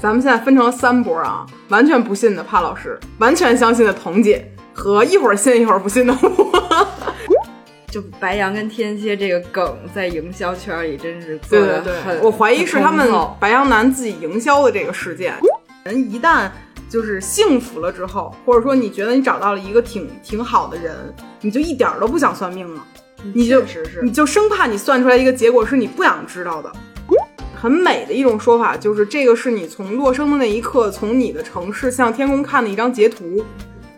咱们现在分成了三波啊，完全不信的帕老师，完全相信的彤姐和一会儿信一会儿不信的我。就白羊跟天蝎这个梗在营销圈里真是对对对，我怀疑是他们白羊男自己营销的这个事件。人一旦就是幸福了之后，或者说你觉得你找到了一个挺挺好的人，你就一点都不想算命了，你就你就生怕你算出来一个结果是你不想知道的。很美的一种说法就是，这个是你从落生的那一刻，从你的城市向天空看的一张截图。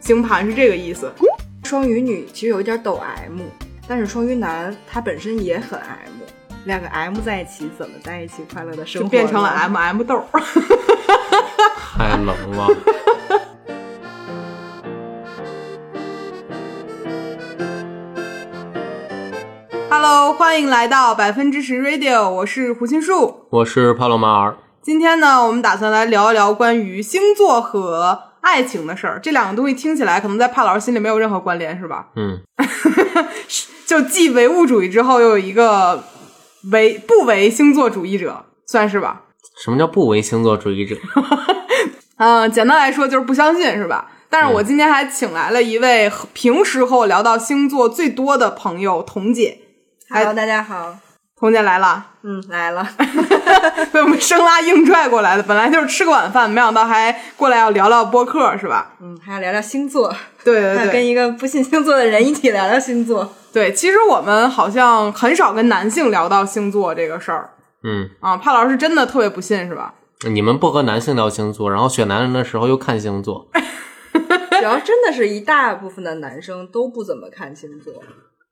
星盘是这个意思。双鱼女其实有一点抖 M。但是双鱼男他本身也很 M，两个 M 在一起怎么在一起快乐的生活？就变成了 M M 豆，太冷了。Hello，欢迎来到百分之十 Radio，我是胡心树，我是帕洛马尔。今天呢，我们打算来聊一聊关于星座和爱情的事儿。这两个东西听起来可能在帕老师心里没有任何关联，是吧？嗯。就既唯物主义之后，又有一个唯不唯星座主义者，算是吧？什么叫不唯星座主义者？嗯，简单来说就是不相信，是吧？但是我今天还请来了一位平时和我聊到星座最多的朋友，童姐。Hello，大家好。童姐来了，嗯，来了，被我们生拉硬拽过来的。本来就是吃个晚饭，没想到还过来要聊聊播客，是吧？嗯，还要聊聊星座，对对对，跟一个不信星座的人一起聊聊星座。对，其实我们好像很少跟男性聊到星座这个事儿。嗯，啊，帕老师真的特别不信，是吧？你们不和男性聊星座，然后选男人的时候又看星座，主要真的是一大部分的男生都不怎么看星座。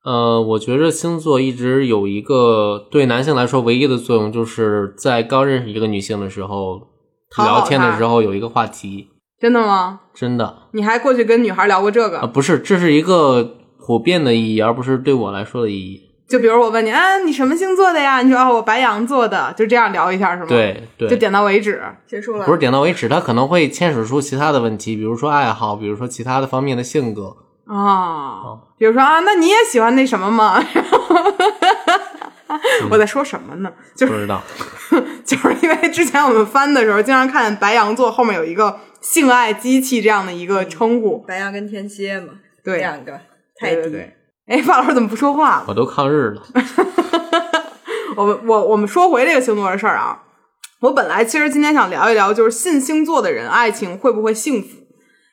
呃，我觉着星座一直有一个对男性来说唯一的作用，就是在刚认识一个女性的时候，聊天的时候有一个话题。真的吗？真的。你还过去跟女孩聊过这个？啊，不是，这是一个普遍的意义，而不是对我来说的意义。就比如我问你，啊，你什么星座的呀？你说啊，我白羊座的，就这样聊一下是吗？对对，就点到为止，结束了。不是点到为止，他可能会牵扯出其他的问题，比如说爱好，比如说其他的方面的性格。啊，比如说啊，那你也喜欢那什么吗？我在说什么呢？就是不知道，就是因为之前我们翻的时候，经常看白羊座后面有一个“性爱机器”这样的一个称呼。白羊跟天蝎嘛，对，两个太低。哎，范老师怎么不说话了？我都抗日了。我们我我们说回这个星座的事儿啊，我本来其实今天想聊一聊，就是信星座的人爱情会不会幸福？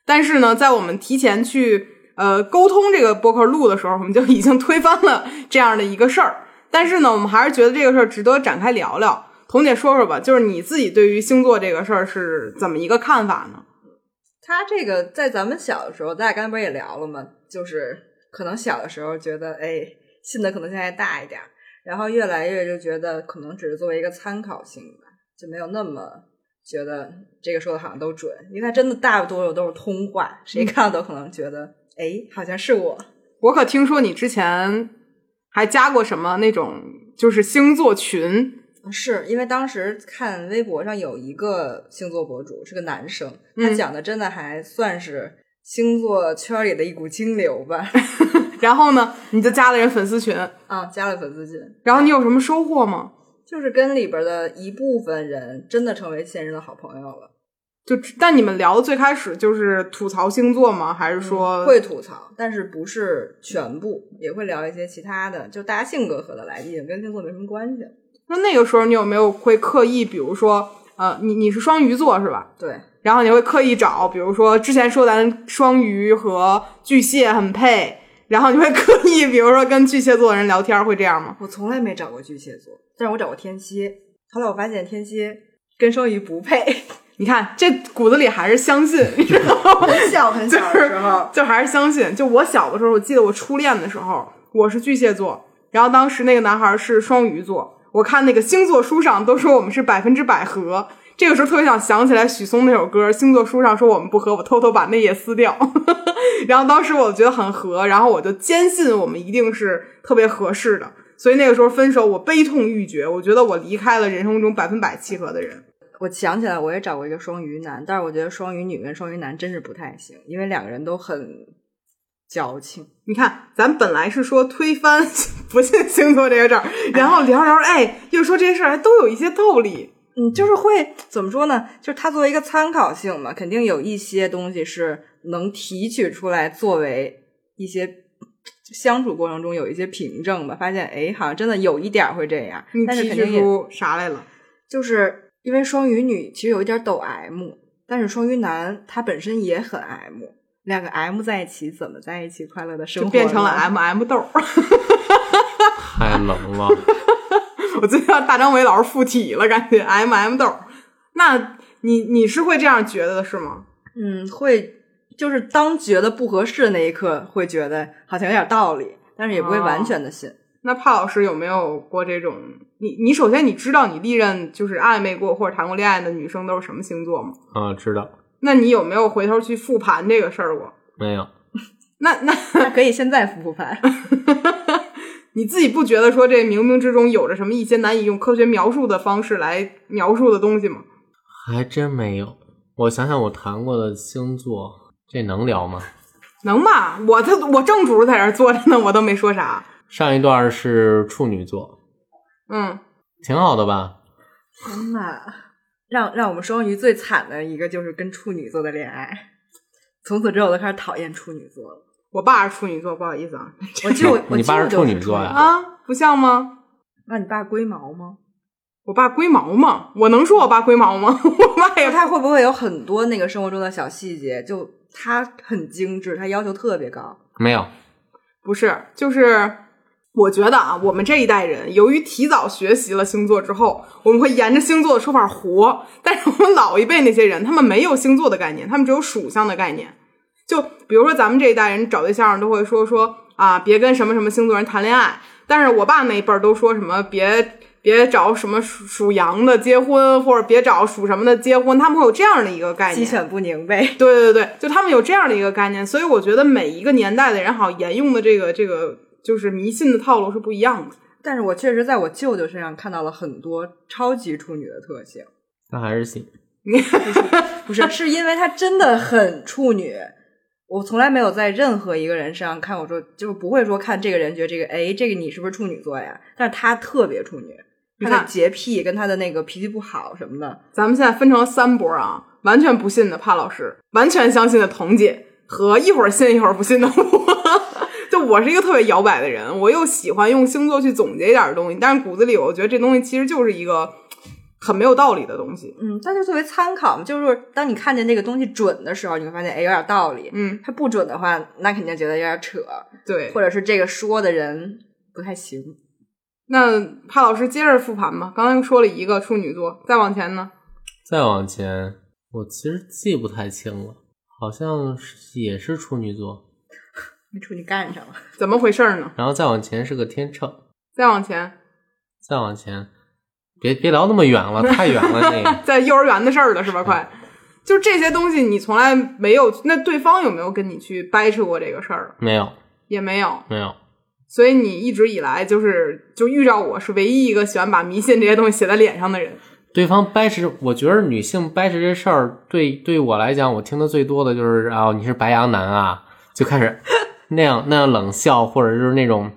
但是呢，在我们提前去。呃，沟通这个播客录的时候，我们就已经推翻了这样的一个事儿。但是呢，我们还是觉得这个事儿值得展开聊聊。童姐说说吧，就是你自己对于星座这个事儿是怎么一个看法呢？他这个在咱们小的时候，咱俩刚才不是也聊了吗？就是可能小的时候觉得，哎，信的可能性还大一点，然后越来越就觉得可能只是作为一个参考性吧，就没有那么觉得这个说的好像都准，因为它真的大多数都是通话，谁看都可能觉得。哎，好像是我。我可听说你之前还加过什么那种就是星座群？是因为当时看微博上有一个星座博主是个男生，他讲的真的还算是星座圈里的一股清流吧。然后呢，你就加了人粉丝群啊，加了粉丝群。然后你有什么收获吗？就是跟里边的一部分人真的成为现任的好朋友了。就但你们聊的最开始就是吐槽星座吗？还是说会吐槽，但是不是全部，也会聊一些其他的，就大家性格合得来，已经跟星座没什么关系。那那个时候你有没有会刻意，比如说呃，你你是双鱼座是吧？对。然后你会刻意找，比如说之前说咱双鱼和巨蟹很配，然后你会刻意，比如说跟巨蟹座的人聊天，会这样吗？我从来没找过巨蟹座，但是我找过天蝎。后来我发现天蝎跟双鱼不配。你看，这骨子里还是相信，你知道吗？很小很小的时候，就还是相信。就我小的时候，我记得我初恋的时候，我是巨蟹座，然后当时那个男孩是双鱼座。我看那个星座书上都说我们是百分之百合，这个时候特别想想起来许嵩那首歌，星座书上说我们不合，我偷偷把那页撕掉。然后当时我觉得很合，然后我就坚信我们一定是特别合适的。所以那个时候分手，我悲痛欲绝，我觉得我离开了人生中百分百契合的人。我想起来，我也找过一个双鱼男，但是我觉得双鱼女跟双鱼男真是不太行，因为两个人都很矫情。你看，咱本来是说推翻 不信星座这个事儿，然后聊聊，哎，又说这些事儿还都有一些道理。嗯，就是会怎么说呢？就是它作为一个参考性嘛，肯定有一些东西是能提取出来作为一些相处过程中有一些凭证吧。发现哎，好像真的有一点儿会这样，你但是肯定也提取出啥来了？就是因为双鱼女其实有一点抖 M，但是双鱼男他本身也很 M，两个 M 在一起怎么在一起快乐的生活？就变成了 M M 豆儿。太冷了。我最近让大张伟老师附体了，感觉 M M 豆儿。那你你是会这样觉得的是吗？嗯，会就是当觉得不合适的那一刻，会觉得好像有点道理，但是也不会完全的信。那帕老师有没有过这种？你你首先你知道你历任就是暧昧过或者谈过恋爱的女生都是什么星座吗？啊，知道那你有没有回头去复盘这个事儿过？没有？那那那可以现在复复盘。你自己不觉得说这冥冥之中有着什么一些难以用科学描述的方式来描述的东西吗？还真没有。我想想，我谈过的星座，这能聊吗？能吧？我他我正主在这儿坐着呢，我都没说啥。上一段是处女座，嗯，挺好的吧？天呐，让让我们双鱼最惨的一个就是跟处女座的恋爱，从此之后我就开始讨厌处女座了。我爸是处女座，不好意思啊。我舅，我 你爸是处女座呀啊，不像吗？那你爸龟毛吗？我爸龟毛吗？我能说我爸龟毛吗？我爸也他会不会有很多那个生活中的小细节？就他很精致，他要求特别高。没有，不是，就是我觉得啊，我们这一代人由于提早学习了星座之后，我们会沿着星座的说法活。但是我们老一辈那些人，他们没有星座的概念，他们只有属相的概念。就比如说咱们这一代人找对象都会说说啊，别跟什么什么星座人谈恋爱。但是我爸那一辈儿都说什么别别找什么属属羊的结婚，或者别找属什么的结婚，他们会有这样的一个概念。鸡犬不宁呗。对对对，就他们有这样的一个概念，所以我觉得每一个年代的人好像沿用的这个这个就是迷信的套路是不一样的。但是我确实在我舅舅身上看到了很多超级处女的特性，他还是信。不是，是因为他真的很处女。我从来没有在任何一个人身上看我说，就是不会说看这个人觉得这个，哎，这个你是不是处女座呀？但是他特别处女，他的洁癖跟他的那个脾气不好什么的，咱们现在分成了三波啊，完全不信的帕老师，完全相信的彤姐和一会儿信一会儿不信的我。就我是一个特别摇摆的人，我又喜欢用星座去总结一点东西，但是骨子里我觉得这东西其实就是一个很没有道理的东西。嗯，但就作为参考嘛，就是当你看见那个东西准的时候，你会发现，哎，有点道理。嗯，它不准的话，那肯定觉得有点扯，对。或者是这个说的人不太行。那帕老师接着复盘吧，刚才说了一个处女座，再往前呢？再往前，我其实记不太清了，好像是也是处女座，没出去干上了，怎么回事呢？然后再往前是个天秤，再往前，再往前，别别聊那么远了，太远了那个。在幼儿园的事儿了是吧？快，就这些东西你从来没有，那对方有没有跟你去掰扯过这个事儿？没有，也没有，没有，所以你一直以来就是就遇着我是唯一一个喜欢把迷信这些东西写在脸上的人。对方掰扯，我觉得女性掰扯这事儿，对对我来讲，我听的最多的就是啊，你是白羊男啊，就开始那样那样冷笑，或者就是那种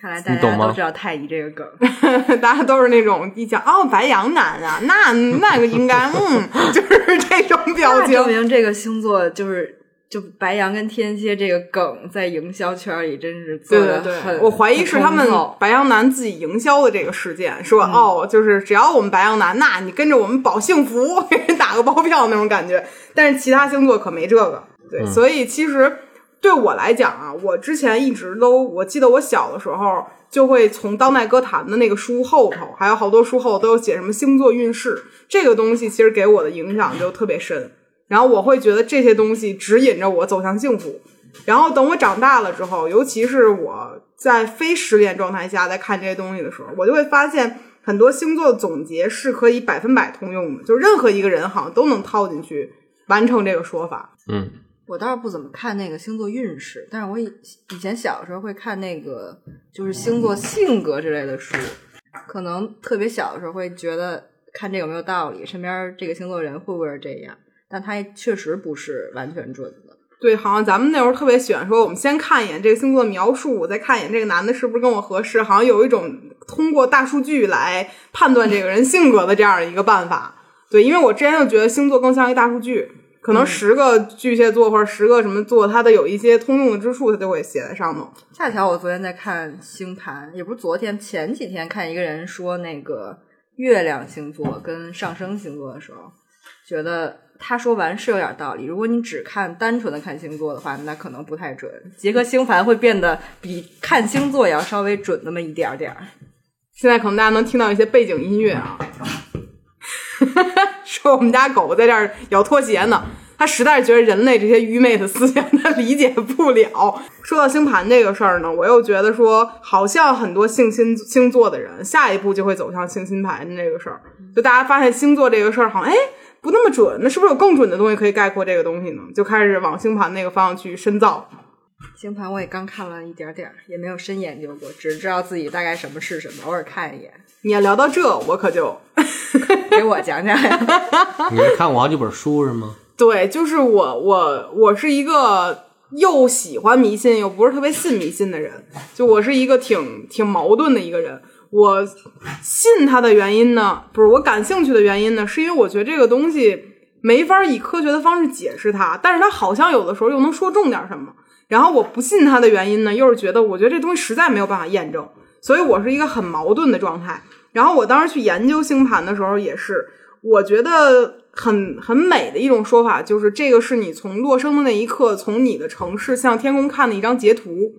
看来大家都知道太乙这个梗。大家都是那种一讲哦，白羊男啊，那那个应该嗯，就是这种表情那证。明这个星座就是就白羊跟天蝎这个梗在营销圈里真是做对对对，的很，我怀疑是他们白羊男自己营销的这个事件，说、哦，就是只要我们白羊男，那你跟着我们保幸福，给人打个包票那种感觉。但是其他星座可没这个，对，嗯所以其实对我来讲啊，我之前一直都，我记得我小的时候就会从当代歌坛的那个书后头，还有好多书后都有写什么星座运势这个东西，其实给我的影响就特别深。然后我会觉得这些东西指引着我走向幸福。然后等我长大了之后，尤其是我在非失恋状态下在看这些东西的时候，我就会发现很多星座总结是可以百分百通用的，就任何一个人好像都能套进去完成这个说法。嗯，我倒是不怎么看那个星座运势，但是我以以前小的时候会看那个就是星座性格之类的书，可能特别小的时候会觉得看这个有没有道理，身边这个星座人会不会是这样，但它确实不是完全准的。对，好像咱们那会儿特别喜欢说，我们先看一眼这个星座描述，我再看一眼这个男的是不是跟我合适，好像有一种通过大数据来判断这个人性格的这样的一个办法。对，因为我之前就觉得星座更像一大数据，可能十个巨蟹座或者十个什么座，它的有一些通用的之处，它就会写在上头。恰巧我昨天在看星盘，也不是昨天，前几天看一个人说那个月亮星座跟上升星座的时候，觉得他说完是有点道理。如果你只看单纯的看星座的话，那可能不太准。结合星盘会变得比看星座也要稍微准那么一点点儿。现在可能大家能听到一些背景音乐啊，说我们家狗在这儿咬拖鞋呢。它实在是觉得人类这些愚昧的思想它理解不了。说到星盘这个事儿呢，我又觉得说，好像很多性星星座的人，下一步就会走向性星盘这个事儿。就大家发现星座这个事儿好像哎不那么准，那是不是有更准的东西可以概括这个东西呢？就开始往星盘那个方向去深造。星盘我也刚看了一点点儿，也没有深研究过，只知道自己大概什么是什么，偶尔看一眼。你要聊到这，我可就 给我讲讲呀。你是看过好几本书是吗？对，就是我我我是一个又喜欢迷信又不是特别信迷信的人，就我是一个挺挺矛盾的一个人。我信他的原因呢，不是我感兴趣的原因呢，是因为我觉得这个东西没法以科学的方式解释它，但是它好像有的时候又能说中点什么。然后我不信它的原因呢，又是觉得我觉得这东西实在没有办法验证，所以我是一个很矛盾的状态。然后我当时去研究星盘的时候，也是我觉得很很美的一种说法，就是这个是你从落生的那一刻，从你的城市向天空看的一张截图，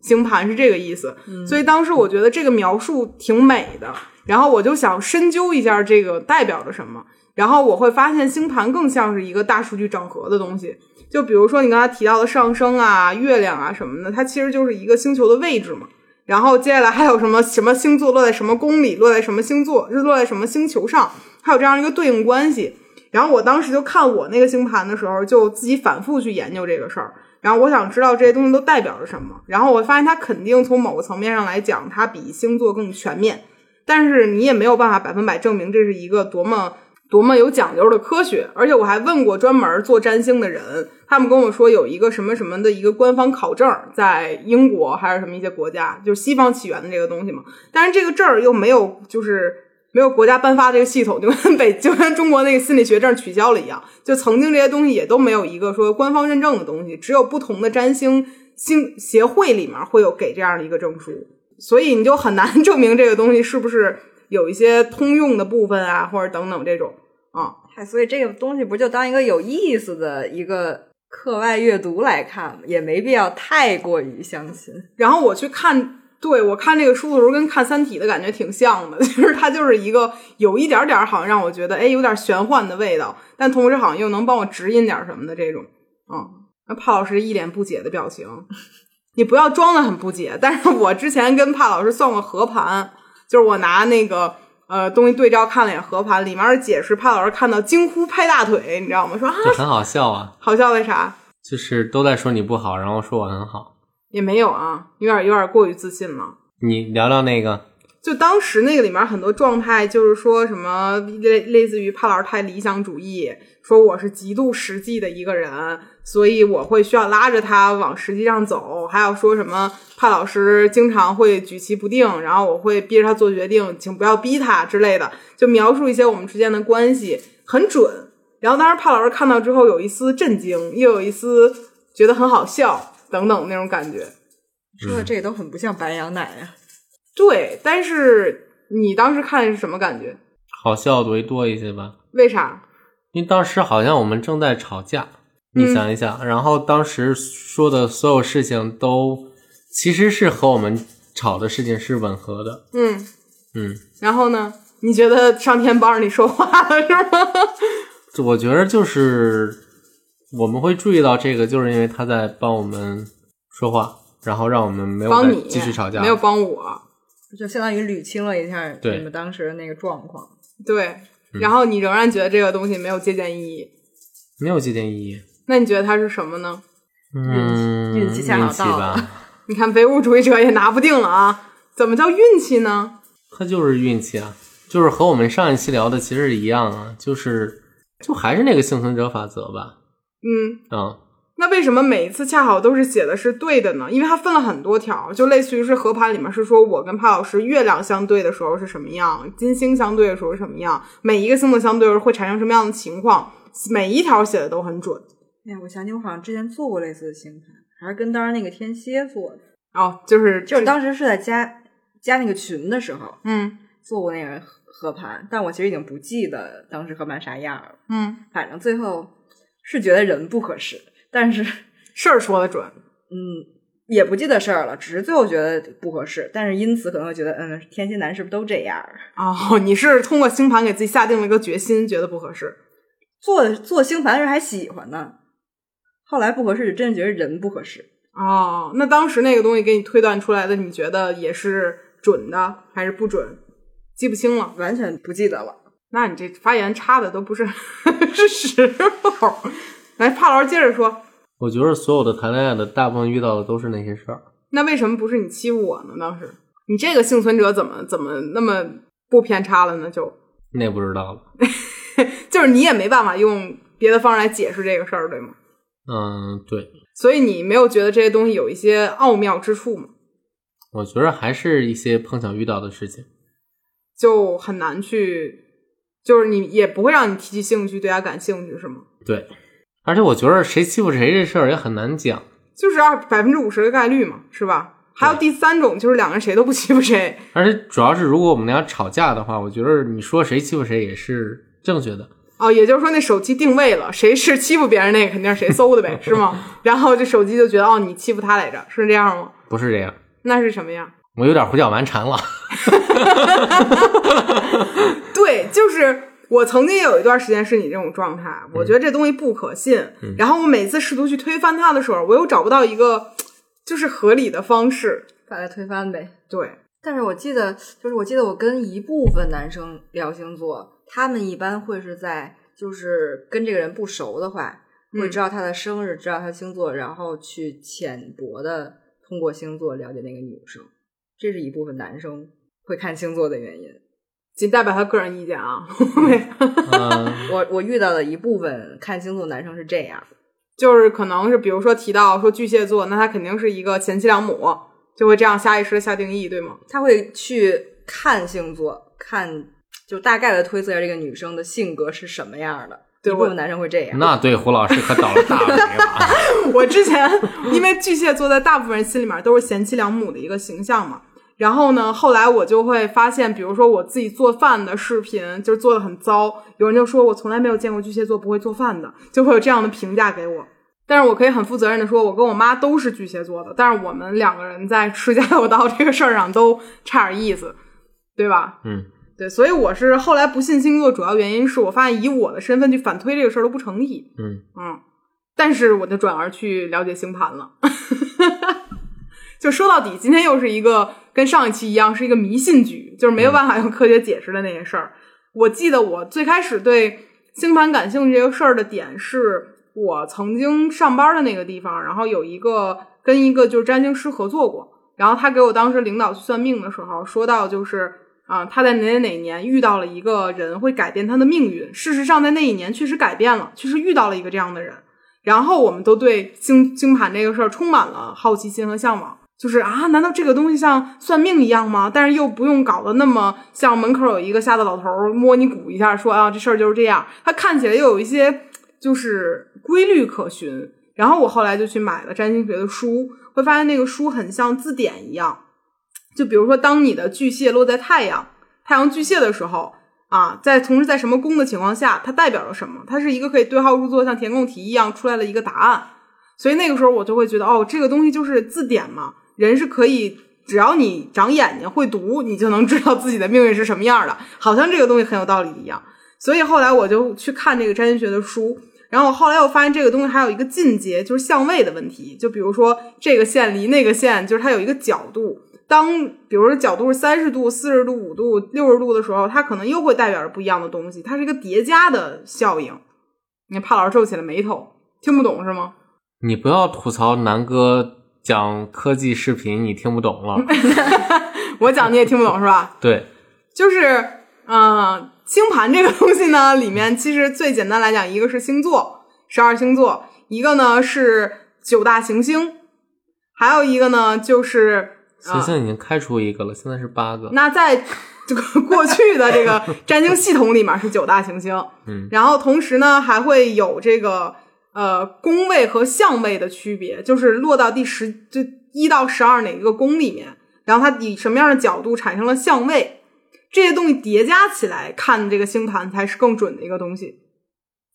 星盘是这个意思。所以当时我觉得这个描述挺美的，然后我就想深究一下这个代表着什么。然后我会发现星盘更像是一个大数据整合的东西。就比如说你刚才提到的上升啊、月亮啊什么的，它其实就是一个星球的位置嘛。然后接下来还有什么什么星座落在什么宫里，落在什么星座，就落在什么星球上，还有这样一个对应关系。然后我当时就看我那个星盘的时候，就自己反复去研究这个事儿。然后我想知道这些东西都代表着什么。然后我发现它肯定从某个层面上来讲，它比星座更全面。但是你也没有办法百分百证明这是一个多么多么有讲究的科学。而且我还问过专门做占星的人，他们跟我说有一个什么什么的一个官方考证，在英国还是什么一些国家，就是西方起源的这个东西嘛。但是这个证儿又没有，就是没有国家颁发这个系统，就跟北就跟中国那个心理学证取消了一样。就曾经这些东西也都没有一个说官方认证的东西，只有不同的占星星协会里面会有给这样的一个证书，所以你就很难 证明这个东西是不是有一些通用的部分啊，或者等等这种啊。嗨，所以这个东西不就当一个有意思的一个课外阅读来看吗？也没必要太过于相信。然后我去看，对我看这个书的时候，跟看《三体》的感觉挺像的，就是它就是一个有一点点好像让我觉得，哎，有点玄幻的味道，但同时好像又能帮我指引点什么的这种。嗯，那帕老师一脸不解的表情，你不要装的很不解。但是我之前跟帕老师算过合盘，就是我拿那个呃东西对照看了一眼合盘，里面的解释，帕老师看到惊呼拍大腿，你知道吗？说啊，这很好笑啊，好笑为啥？就是都在说你不好，然后说我很好。也没有啊，有点有点过于自信了。你聊聊那个，就当时那个里面很多状态，就是说什么类类似于帕老师太理想主义，说我是极度实际的一个人，所以我会需要拉着他往实际上走。还有说什么怕老师经常会举棋不定，然后我会逼着他做决定，请不要逼他之类的，就描述一些我们之间的关系很准。然后当时帕老师看到之后，有一丝震惊，又有一丝觉得很好笑等等那种感觉。说的这都很不像白羊奶啊。对，但是你当时看是什么感觉？好笑为多一些吧。为啥？因为当时好像我们正在吵架，你想一想，然后当时说的所有事情都其实是和我们吵的事情是吻合的。嗯，嗯，然后呢？你觉得上天帮着你说话了是吗？这我觉得就是我们会注意到这个，就是因为他在帮我们说话，然后让我们没有帮你继续吵架，没有帮我。就相当于捋清了一下你们当时的那个状况。对，嗯然后你仍然觉得这个东西没有借鉴意义，没有借鉴意义。那你觉得它是什么呢？嗯，运气恰好运气到了吧，你看唯物主义者也拿不定了啊！怎么叫运气呢？它就是运气啊，就是和我们上一期聊的其实是一样啊，就是就还是那个幸存者法则吧。嗯，嗯，那为什么每一次恰好都是写的是对的呢？因为它分了很多条，就类似于是合盘里面是说我跟潘老师月亮相对的时候是什么样，金星相对的时候是什么样，每一个星座相对会产生什么样的情况，每一条写的都很准。哎呀，我想起我好像之前做过类似的星盘，还是跟当时那个天蝎做的，哦，就是就是当时是在加加那个群的时候嗯做过那个合合盘，但我其实已经不记得当时合盘啥样了。嗯反正最后是觉得人不合适，但是事儿说的准，嗯也不记得事儿了，只是最后觉得不合适，但是因此可能会觉得嗯天蝎男是不是都这样？哦，你是通过星盘给自己下定了一个决心，觉得不合适。做做星盘时还喜欢呢，后来不合适，就真的觉得人不合适。哦，那当时那个东西给你推断出来的，你觉得也是准的还是不准？记不清了。完全不记得了。那你这发言差的都不是 是时候。来，帕老师接着说，我觉得所有的谈恋爱的大部分遇到的都是那些事儿。那为什么不是你欺负我呢？当时你这个幸存者怎么怎么那么不偏差了呢？就那不知道了。就是你也没办法用别的方式来解释这个事儿，对吗？嗯，对，所以你没有觉得这些东西有一些奥妙之处吗？我觉得还是一些碰巧遇到的事情。就很难去，就是你也不会让你提起兴趣，对他感兴趣，是吗？对，而且我觉得谁欺负谁这事儿也很难讲。就是二百分之五十的概率嘛，是吧？还有第三种，就是两个人谁都不欺负谁。而且主要是，如果我们俩吵架的话，我觉得你说谁欺负谁也是正确的。哦，也就是说那手机定位了，谁是欺负别人那个，肯定是谁搜的呗，是吗？然后这手机就觉得哦，你欺负他来着，是这样吗？不是这样，那是什么样？我有点胡搅蛮缠了。对，就是我曾经有一段时间是你这种状态，我觉得这东西不可信。然后我每次试图去推翻它的时候，我又找不到一个就是合理的方式。把它推翻呗。对，但是我记得，就是我记得我跟一部分男生聊星座，他们一般会是在就是跟这个人不熟的话，会嗯知道他的生日，知道他的星座，然后去浅薄的通过星座了解那个女生，这是一部分男生会看星座的原因。仅代表他个人意见啊。嗯，我我遇到的一部分看星座男生是这样，就是可能是比如说提到说巨蟹座，那他肯定是一个贤妻良母，就会这样下意识的下定义，对吗？他会去看星座，看就大概的推测一下这个女生的性格是什么样的。对我一部分男生会这样。那对胡老师可倒了大霉了。我之前因为巨蟹座在大部分人心里面都是贤妻良母的一个形象嘛，然后呢，后来我就会发现，比如说我自己做饭的视频，就是做的很糟，有人就说我从来没有见过巨蟹座不会做饭的，就会有这样的评价给我。但是我可以很负责任的说，我跟我妈都是巨蟹座的，但是我们两个人在吃家有道这个事儿上都差点意思，对吧？嗯，对，所以我是后来不信星座，主要原因是我发现以我的身份去反推这个事儿都不成立。嗯嗯，但是我就转而去了解星盘了。就说到底，今天又是一个跟上一期一样，是一个迷信局，就是没有办法用科学解释的那些事儿。我记得我最开始对星盘感兴趣这个事儿的点是，我曾经上班的那个地方，然后有一个跟一个就是占星师合作过，然后他给我当时领导去算命的时候说到，就是啊、他在哪哪哪年遇到了一个人会改变他的命运。事实上，在那一年确实改变了，确实遇到了一个这样的人。然后我们都对星星盘这个事儿充满了好奇心和向往，就是啊，难道这个东西像算命一样吗？但是又不用搞得那么像门口有一个瞎子老头摸你鼓一下，说啊这事儿就是这样。它看起来又有一些就是规律可循。然后我后来就去买了占星学的书，会发现那个书很像字典一样。就比如说，当你的巨蟹落在太阳，太阳巨蟹的时候，啊，在同时在什么宫的情况下，它代表了什么？它是一个可以对号入座，像填空题一样出来的一个答案。所以那个时候我就会觉得，哦，这个东西就是字典嘛，人是可以，只要你长眼睛会读，你就能知道自己的命运是什么样的，好像这个东西很有道理一样。所以后来我就去看这个占星学的书，然后后来我发现这个东西还有一个进阶，就是相位的问题。就比如说这个线离那个线，就是它有一个角度。当比如说角度是三十度、四十度、五度、六十度的时候，它可能又会代表着不一样的东西，它是一个叠加的效应。你看帕老师皱起了眉头，听不懂是吗？你不要吐槽南哥讲科技视频，你听不懂了。我讲你也听不懂是吧？对，就是，嗯、星盘这个东西呢，里面其实最简单来讲，一个是星座，十二星座，一个呢是九大行星，还有一个呢就是行星已经开出一个了，现在是八个。那在这个 过去的这个占星系统里面是九大行星，嗯，然后同时呢还会有这个呃宫位和相位的区别，就是落到第十就一到十二哪一个宫里面，然后它以什么样的角度产生了相位，这些东西叠加起来看这个星盘才是更准的一个东西。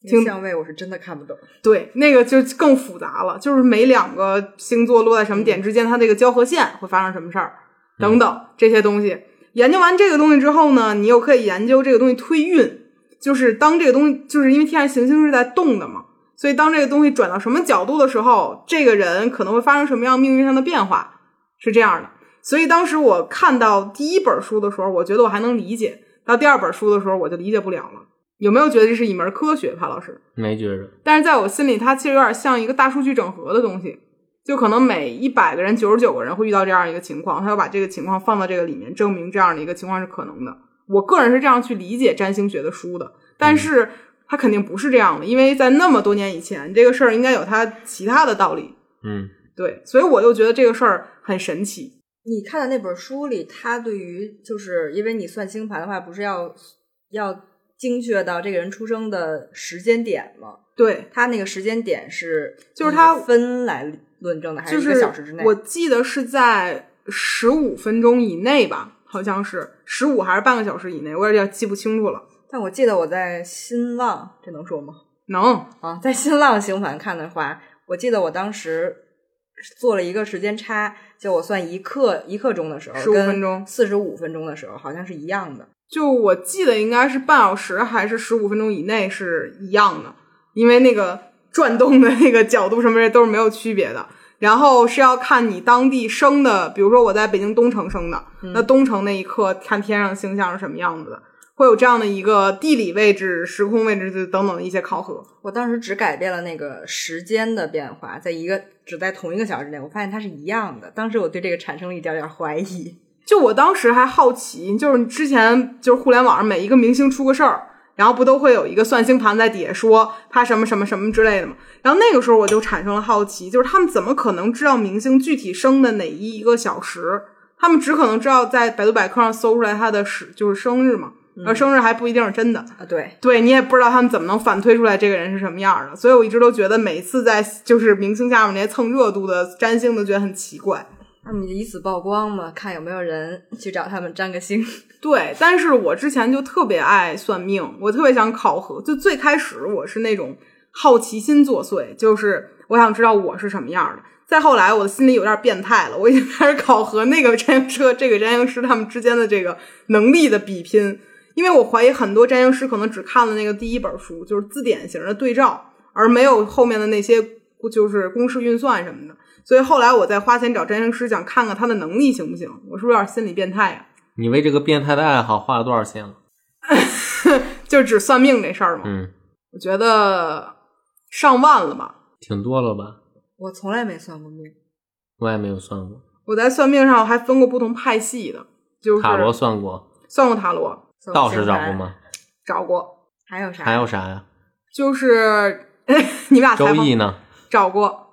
听相位我是真的看不懂。对，那个就更复杂了，就是每两个星座落在什么点之间，它那个交合线会发生什么事儿，等等这些东西。研究完这个东西之后呢，你又可以研究这个东西推运，就是当这个东西，就是因为天上行星是在动的嘛，所以当这个东西转到什么角度的时候，这个人可能会发生什么样命运上的变化，是这样的。所以当时我看到第一本书的时候，我觉得我还能理解；到第二本书的时候，我就理解不了了。有没有觉得这是一门科学，潘老师？没觉着。但是在我心里，它其实有点像一个大数据整合的东西，就可能每一百个人九十九个人会遇到这样一个情况，他要把这个情况放到这个里面，证明这样的一个情况是可能的。我个人是这样去理解占星学的书的，但是它肯定不是这样的，因为在那么多年以前，这个事儿应该有它其他的道理。嗯，对，所以我就觉得这个事儿很神奇。你看的那本书里，他对于就是因为你算星盘的话，不是要要精确到这个人出生的时间点了？对，他那个时间点是就是他分来论证的，还就是一个小时之内？我记得是在十五分钟以内吧，好像是十五还是半个小时以内，我有点记不清楚了。但我记得我在新浪，这能说吗？能，啊，在新浪星盘看的话，我记得我当时做了一个时间差，就我算一刻一刻钟的时候，15分钟四十五分钟的时候，好像是一样的。就我记得应该是半小时还是十五分钟以内是一样的，因为那个转动的那个角度什么的都是没有区别的。然后是要看你当地生的，比如说我在北京东城生的，那东城那一刻看天上星象是什么样子的，会有这样的一个地理位置、时空位置等等的一些考核。我当时只改变了那个时间的变化，在一个只在同一个小时内，我发现它是一样的。当时我对这个产生了一点点怀疑。就我当时还好奇，就是之前就是互联网上每一个明星出个事儿，然后不都会有一个算星盘在底下说他什么什么什么之类的嘛？然后那个时候我就产生了好奇，就是他们怎么可能知道明星具体生的哪一个小时？他们只可能知道在百度百科上搜出来他的时就是生日嘛，而生日还不一定是真的。啊，对，对你也不知道他们怎么能反推出来这个人是什么样的，所以我一直都觉得每次在就是明星下面那些蹭热度的占星都觉得很奇怪。那么以此曝光嘛，看有没有人去找他们占个星。对，但是我之前就特别爱算命，我特别想考核。就最开始我是那种好奇心作祟，就是我想知道我是什么样的。再后来，我的心里有点变态了，我已经开始考核那个占星师这个占星师他们之间的这个能力的比拼，因为我怀疑很多占星师可能只看了那个第一本书，就是字典型的对照，而没有后面的那些就是公式运算什么的。所以后来我再花钱找占星师，想看看他的能力行不行。我是不是有点心理变态呀、你为这个变态的爱好花了多少钱了？就只算命这事儿嘛，嗯，我觉得上万了吧。挺多了吧？我从来没算过命，我也没有算过，我在算命上还分过不同派系的，就是塔罗算过，算过塔罗，道士？找过吗？找过，还有啥？还有啥呀？就是 你们俩周易呢？找过，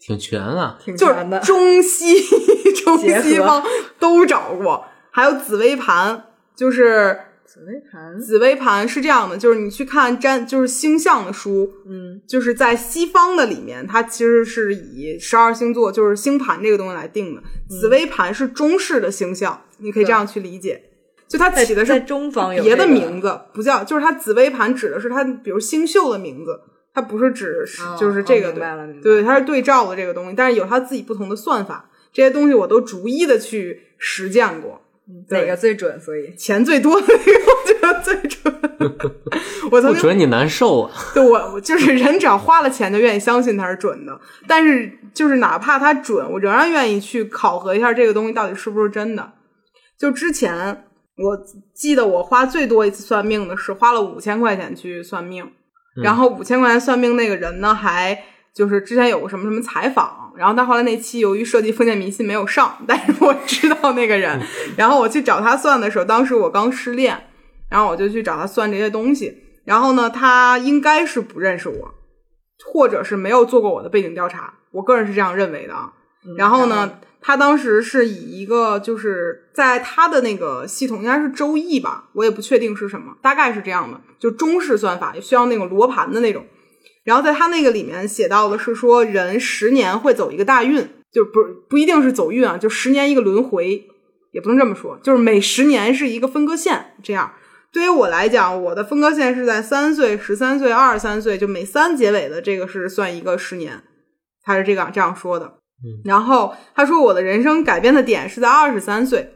挺全啊。挺就是全的。中西 中西方都找过，还有紫微盘，就是紫微盘，紫微盘是这样的，就是你去看占就是星象的书，嗯，就是在西方的里面，它其实是以十二星座就是星盘这个东西来定的。紫微盘是中式的星象，你可以这样去理解。就它起的是中方有别的这个名字，不叫就是它紫微盘指的是它，比如星宿的名字，它不是指就是这个对对，它是对照的这个东西，但是有它自己不同的算法，这些东西我都逐一的去实践过。哪个最准？所以钱最多的那个，我觉得最准。我曾经不准你难受啊！对我，我就是人，只要花了钱就愿意相信它是准的。但是，就是哪怕它准，我仍然愿意去考核一下这个东西到底是不是真的。就之前，我记得我花最多一次算命的是花了五千块钱去算命，然后五千块钱算命那个人呢，还就是之前有过什么什么采访，然后他后来那期由于涉及封建迷信没有上，但是我知道那个人，然后我去找他算的时候，当时我刚失恋，然后我就去找他算这些东西，然后呢，他应该是不认识我，或者是没有做过我的背景调查，我个人是这样认为的啊。嗯然后呢，他当时是以一个就是在他的那个系统应该是周易吧，我也不确定是什么，大概是这样的，就中式算法，需要那种罗盘的那种。然后在他那个里面写到的是说，人十年会走一个大运，就不不一定是走运啊，就十年一个轮回，也不能这么说，就是每十年是一个分割线这样。对于我来讲，我的分割线是在三岁、十三岁、二十三岁，就每三结尾的这个是算一个十年，他是这个这样说的。然后他说我的人生改变的点是在二十三岁，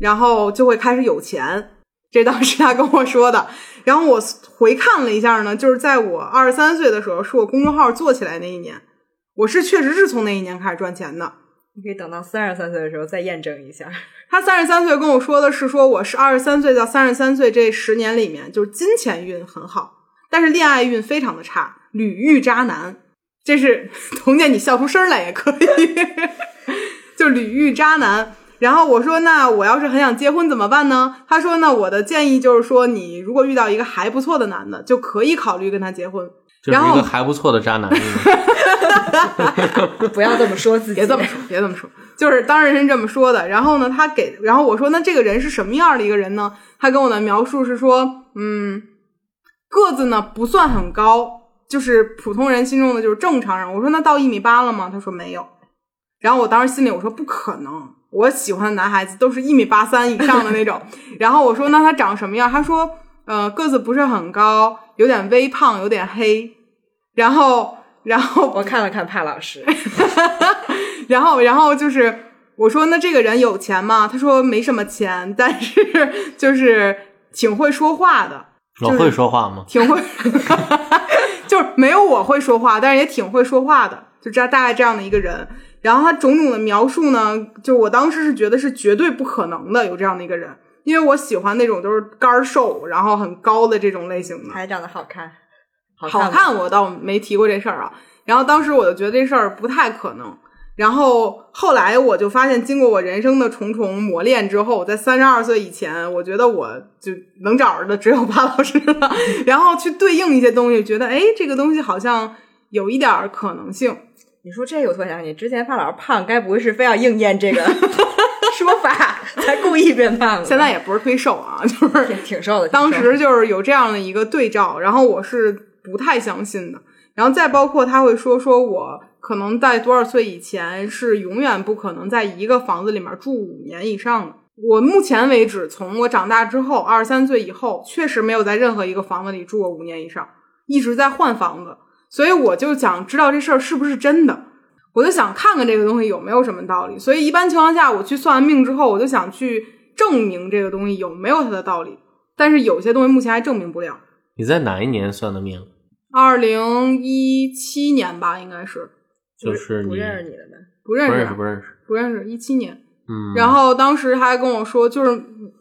然后就会开始有钱，这当时他跟我说的。然后我回看了一下呢，就是在我二十三岁的时候，是我公众号做起来那一年，我是确实是从那一年开始赚钱的。你可以等到三十三岁的时候再验证一下。他三十三岁跟我说的是说我是二十三岁到三十三岁这十年里面，就是金钱运很好，但是恋爱运非常的差，屡遇渣男。这是 童姐，你笑出声来也可以，就屡遇渣男。然后我说，那我要是很想结婚怎么办呢？他说，那我的建议就是说，你如果遇到一个还不错的男的，就可以考虑跟他结婚。就是然后一个还不错的渣男。不要这么说自己，别这么说，别这么说，就是当事人是这么说的。然后呢，他给，然后我说，那这个人是什么样的一个人呢？他跟我的描述是说，嗯，个子呢不算很高，就是普通人心中的就是正常人。我说那到一米八了吗？他说没有。然后我当时心里我说不可能，我喜欢的男孩子都是一米八三以上的那种。然后我说那他长什么样？他说呃个子不是很高，有点微胖，有点黑。然后然后我看了看帕老师，然后，然后就是我说，那这个人有钱吗？他说没什么钱，但是就是挺会说话的，我会说话吗？挺会，就是没有我会说话，但是也挺会说话的，就这大概这样的一个人。然后他种种的描述呢，就我当时是觉得是绝对不可能的有这样的一个人，因为我喜欢那种都是干儿瘦，然后很高的这种类型的。还长得好看，好好看我倒没提过这事儿啊。然后当时我就觉得这事儿不太可能。然后后来我就发现，经过我人生的重重磨练之后，在三十二岁以前，我觉得我就能找着的只有帕老师了。然后去对应一些东西，觉得哎，这个东西好像有一点儿可能性。你说这个，我突然想起，之前帕老师胖，该不会是非要应验这个 说法才故意变胖的？现在也不是忒瘦啊，就是挺挺瘦的，当时就是有这样的一个对照，然后我是不太相信的。然后再包括他会说，说我可能在多少岁以前是永远不可能在一个房子里面住五年以上的。我目前为止，从我长大之后，二十三岁以后，确实没有在任何一个房子里住过五年以上，一直在换房子。所以我就想知道这事儿是不是真的，我就想看看这个东西有没有什么道理。所以一般情况下，我去算完命之后，我就想去证明这个东西有没有它的道理。但是有些东西目前还证明不了。你在哪一年算的命？二零一七年吧，应该是不就是不认识你了呗？不认识，不认识不认识。不认识，一七年。嗯，然后当时他还跟我说，就是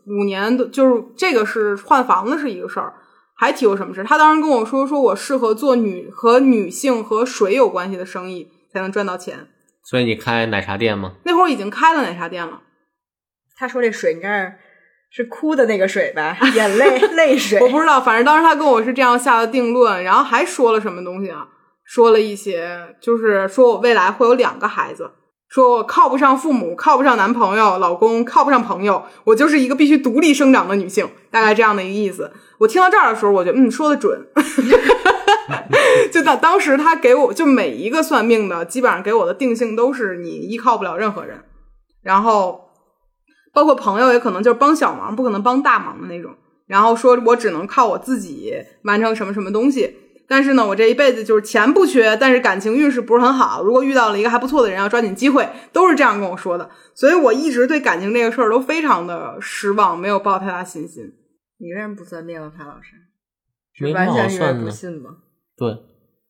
五年的，就是这个是换房子是一个事儿，还提过什么事？他当时跟我说，说我适合做女和女性和水有关系的生意，才能赚到钱。所以你开奶茶店吗？那会儿已经开了奶茶店了，他说这水应该是是哭的那个水吧？眼泪 泪水。我不知道，反正当时他跟我是这样下的定论，然后还说了什么东西啊？说了一些，就是说我未来会有两个孩子，说我靠不上父母，靠不上男朋友、老公，靠不上朋友，我就是一个必须独立生长的女性，大概这样的一个意思。我听到这儿的时候，我觉得嗯，说的准。就当当时他给我就每一个算命的，基本上给我的定性都是你依靠不了任何人，然后包括朋友也可能就是帮小忙，不可能帮大忙的那种。然后说我只能靠我自己完成什么什么东西。但是呢，我这一辈子就是钱不缺，但是感情运势不是很好。如果遇到了一个还不错的人，要抓紧机会，都是这样跟我说的。所以我一直对感情这个事儿都非常的失望，没有抱太大信心。你为什么不算命啊，潘老师？是完全因为。不信吗？对，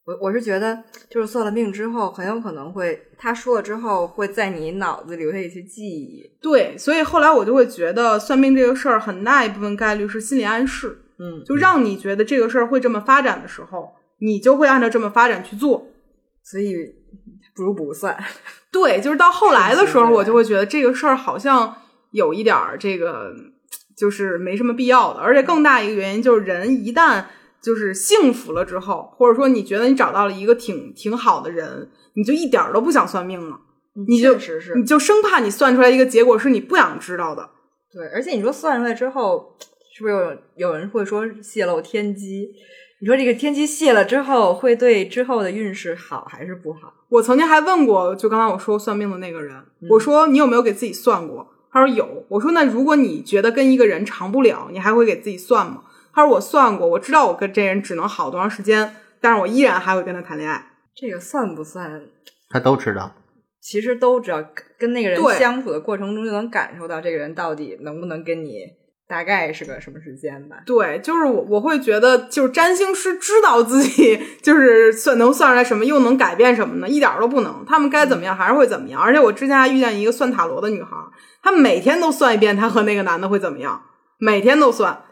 我我是觉得，就是算了命之后，很有可能会他说了之后，会在你脑子留下一些记忆。对，所以后来我就会觉得算命这个事儿很大一部分概率是心理暗示，嗯，就让你觉得这个事儿会这么发展的时候，你就会按照这么发展去做。所以不如不算。对，就是到后来的时候，我就会觉得这个事儿好像有一点儿这个，就是没什么必要的。而且更大一个原因就是，人一旦就是幸福了之后，或者说你觉得你找到了一个挺挺好的人，你就一点儿都不想算命了，你就确实是你就生怕你算出来一个结果是你不想知道的。对，而且你说算出来之后，是不是有有人会说泄露天机？你说这个天机泄了之后，会对之后的运势好还是不好？我曾经还问过，就刚才我说算命的那个人，我说你有没有给自己算过？他说有。我说那如果你觉得跟一个人长不了，你还会给自己算吗？他说我算过，我知道我跟这人只能好多长时间，但是我依然还会跟他谈恋爱。这个算不算？他都知道。其实都知道，跟那个人相处的过程中就能感受到这个人到底能不能跟你大概是个什么时间吧。对，就是我我会觉得，就是占星师知道自己 就是算能算出来什么，又能改变什么呢？一点儿都不能，他们该怎么样还是会怎么样。而且我之前还遇见一个算塔罗的女孩，她每天都算一遍她和那个男的会怎么样，每天都算。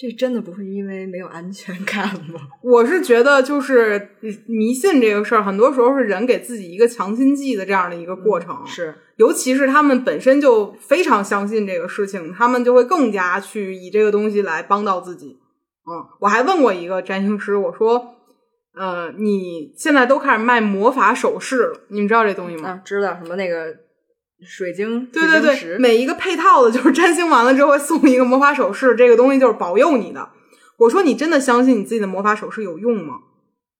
这真的不会因为没有安全感吗？我是觉得，就是迷信这个事儿，很多时候是人给自己一个强心剂的这样的一个过程。是，尤其是他们本身就非常相信这个事情，他们就会更加去以这个东西来帮到自己。嗯，我还问过一个占星师，我说，呃，你现在都开始卖魔法首饰了，你们知道这东西吗？啊，知道什么那个水晶，对对对，每一个配套的，就是占星完了之后会送一个魔法首饰，这个东西就是保佑你的。我说你真的相信你自己的魔法首饰有用吗？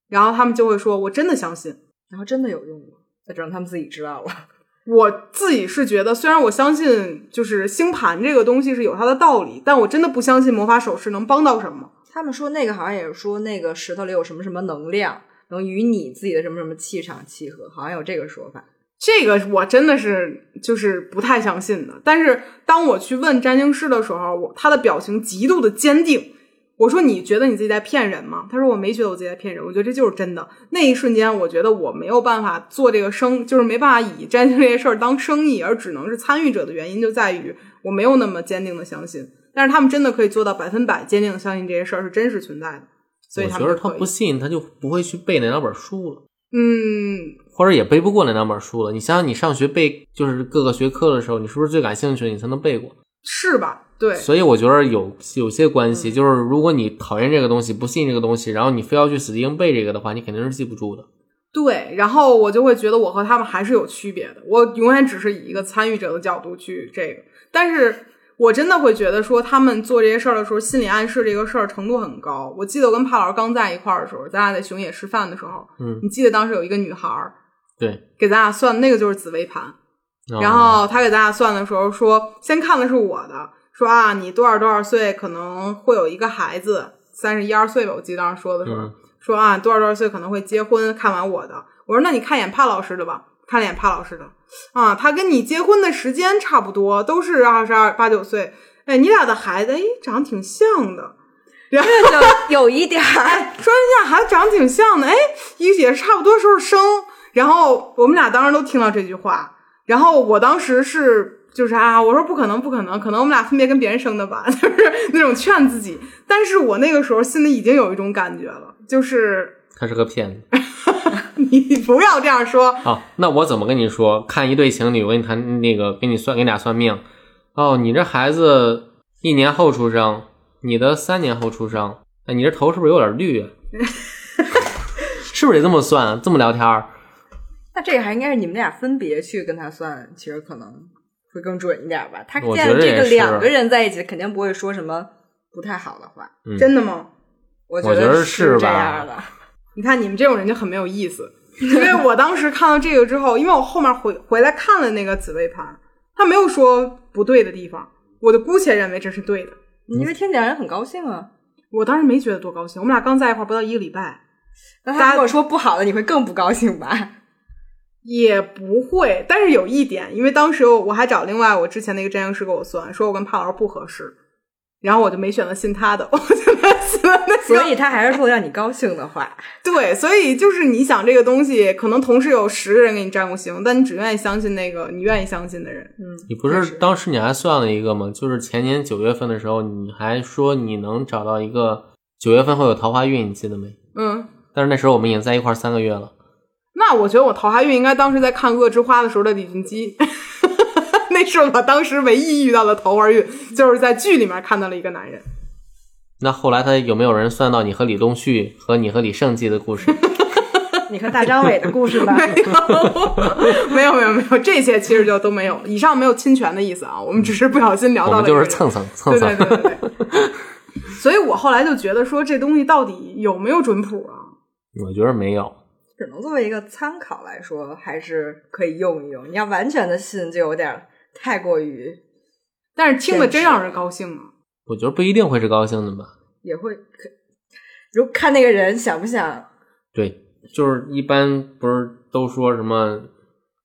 然后他们就会说，我真的相信。然后真的有用吗？那只能他们自己知道了。我自己是觉得，虽然我相信就是星盘这个东西是有它的道理，但我真的不相信魔法首饰能帮到什么。他们说那个好像也是说那个石头里有什么什么能量，能与你自己的什么什么气场契合，好像有这个说法。这个我真的是就是不太相信的。但是当我去问占星师的时候，我他的表情极度的坚定。我说：“你觉得你自己在骗人吗？”他说：“我没觉得我自己在骗人，我觉得这就是真的。”那一瞬间，我觉得我没有办法做这个生，就是没办法以占星这些事儿当生意，而只能是参与者的原因就在于我没有那么坚定的相信。但是他们真的可以做到百分百坚定的相信这些事儿是真实存在的，所以我觉得他不信，他就不会去背那两本书了，嗯，或者也背不过那两本书了。你想想，你上学背就是各个学科的时候，你是不是最感兴趣的你才能背过？是吧？对，所以我觉得有有些关系，就是如果你讨厌这个东西，不信这个东西，然后你非要去死记硬背这个的话，你肯定是记不住的。对，然后我就会觉得我和他们还是有区别的。我永远只是以一个参与者的角度去这个，但是我真的会觉得说他们做这些事儿的时候，心理暗示这个事儿程度很高。我记得我跟帕老师刚在一块儿的时候，咱俩在熊野吃饭的时候，嗯，你记得当时有一个女孩儿对。给咱俩算，那个就是紫微盘。哦然后他给咱俩算的时候说，先看的是我的，说啊，你多少多少岁可能会有一个孩子，三十一二岁吧，我记得当时说的时候，嗯说啊多少多少岁可能会结婚。看完我的，我说那你看一眼帕老师的吧，看了一眼帕老师的，啊，他跟你结婚的时间差不多，都是二十二八九岁，哎，你俩的孩子哎长得挺像的，然后有一点儿，说你俩孩子长得挺像的，哎，也也是差不多时候生。然后我们俩当时都听到这句话，然后我当时是就是啊，我说不可能，不可能，可能我们俩分别跟别人生的吧，就是那种劝自己。但是我那个时候心里已经有一种感觉了，就是他是个骗子。你 不要这样说，好，那我怎么跟你说？看一对情侣，我跟你谈那个，给你算，给你俩算命。哦，你这孩子一年后出生，你的三年后出生，哎，你这头是不是有点绿啊？是不是得这么算？这么聊天儿？那这个还应该是你们俩分别去跟他算，其实可能会更准一点吧。他我见了这个两个人在一起，肯定不会说什么不太好的话。嗯真的吗？我我觉得是这样的。你看你们这种人就很没有意思，因为我当时看到这个之后，因为我后面回回来看了那个紫微盘，他没有说不对的地方，我就姑且认为这是对的。因为听起来人很高兴啊。我当时没觉得多高兴，我们俩刚在一块儿不到一个礼拜，那他如果说不好的，你会更不高兴吧？也不会。但是有一点，因为当时我还找另外我之前那个占星师给我算，说我跟帕老师不合适，然后我就没选择信他的，我就那个。所以他还是说让你高兴的话。对，所以就是你想这个东西，可能同时有十个人给你占过星，但你只愿意相信那个你愿意相信的人。嗯，你不是当时你还算了一个吗？就是前年九月份的时候，你还说你能找到一个九月份会有桃花运，你记得没？嗯，但是那时候我们已经在一块儿三个月了。那我觉得我桃花运应该当时在看《恶之花》的时候的李俊基，那是我当时唯一遇到的桃花运，就是在剧里面看到了一个男人。那后来他有没有人算到你和李东旭和你和李胜基的故事？你和大张伟的故事吧。没有 没有没有，这些其实就都没有。以上没有侵权的意思啊，我们只是不小心聊到了。就是蹭蹭蹭对蹭。对对对对。所以我后来就觉得说，这东西到底有没有准谱啊？我觉得没有。只能作为一个参考来说，还是可以用一用。你要完全的信，就有点太过于但是听了真让人高兴啊！我觉得不一定会是高兴的吧。也会可。如看那个人想不想，对，就是一般不是都说什么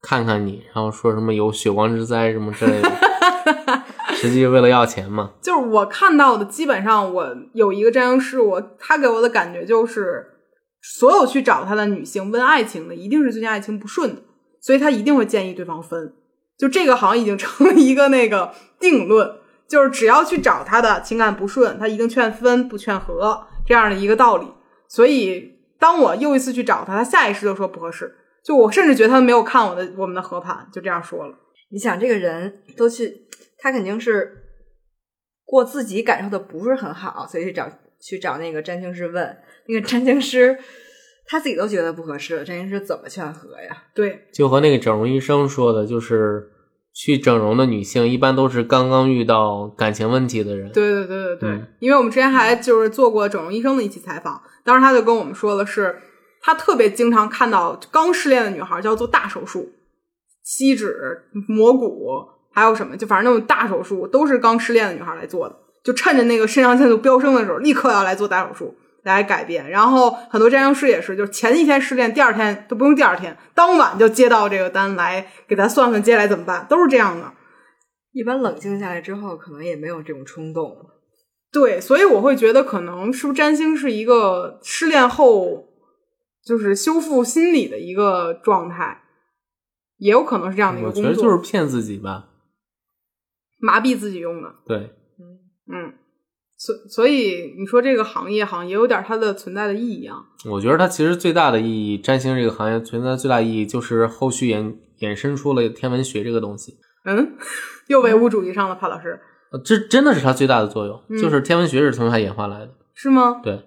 看看你，然后说什么有血光之灾什么之类的，实际为了要钱嘛。就是我看到的，基本上我有一个占星师，我他给我的感觉就是，所有去找他的女性问爱情的，一定是最近爱情不顺的，所以他一定会建议对方分。就这个好像已经成了一个那个定论，就是只要去找他的情感不顺，他一定劝分不劝和这样的一个道理。所以当我又一次去找他，他下意识就说不合适。就我甚至觉得他没有看我的我们的和盘，就这样说了。你想这个人都去，他肯定是过自己感受的不是很好，所以去找去找那个占星师问，那个占星师他自己都觉得不合适了，占星师怎么劝和呀？对，就和那个整容医生说的，就是去整容的女性一般都是刚刚遇到感情问题的人。对对对对对，嗯因为我们之前还就是做过整容医生的一期采访，当时他就跟我们说的是，他特别经常看到刚失恋的女孩就要做大手术，吸脂、磨骨，还有什么，就反正那种大手术都是刚失恋的女孩来做的，就趁着那个肾上腺素飙升的时候，立刻要来做大手术。来改变，然后很多占星师也是，就是前一天失恋，第二天都不用第二天，当晚就接到这个单来给他算算接下来怎么办，都是这样的。一般冷静下来之后，可能也没有这种冲动。对，所以我会觉得，可能是不是占星是一个失恋后就是修复心理的一个状态，也有可能是这样的一个我觉得工作，就是骗自己吧。麻痹自己用的。对，嗯，所所以你说这个行业好像也有点它的存在的意义啊。我觉得它其实最大的意义，占星这个行业存在的最大意义就是后续衍衍生出了天文学这个东西。嗯，又唯物主义上了，帕老师呃这真的是它最大的作用，嗯就是天文学是从它演化来的。是吗？对，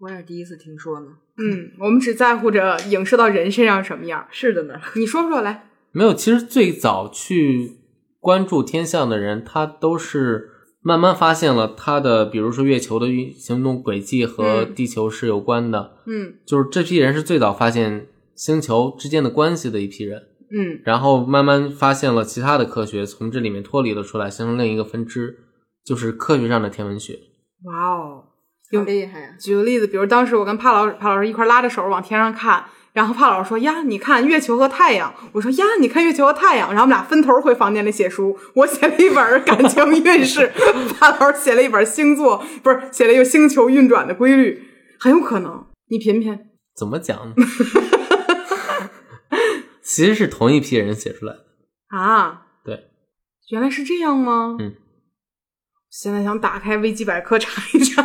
我也是第一次听说呢。嗯，我们只在乎着影射到人身上什么样。是的呢，你说说来，没有，其实最早去关注天象的人，他都是慢慢发现了它的，比如说月球的运行动轨迹和嗯。地球是有关的，嗯。就是这批人是最早发现星球之间的关系的一批人，嗯。然后慢慢发现了其他的科学，从这里面脱离了出来，形成另一个分支，就是科学上的天文学。哇哦，好厉害呀！举个例子，比如当时我跟帕老帕老师一块儿拉着手往天上看，然后帕老师说：“呀，你看月球和太阳。”我说：“呀，你看月球和太阳。”然后我们俩分头回房间里写书，我写了一本感情运势，帕老师写了一本星座，不是写了一个星球运转的规律，很有可能。你品品，怎么讲呢？其实是同一批人写出来的。啊，对，原来是这样吗？嗯，现在想打开维基百科查一查。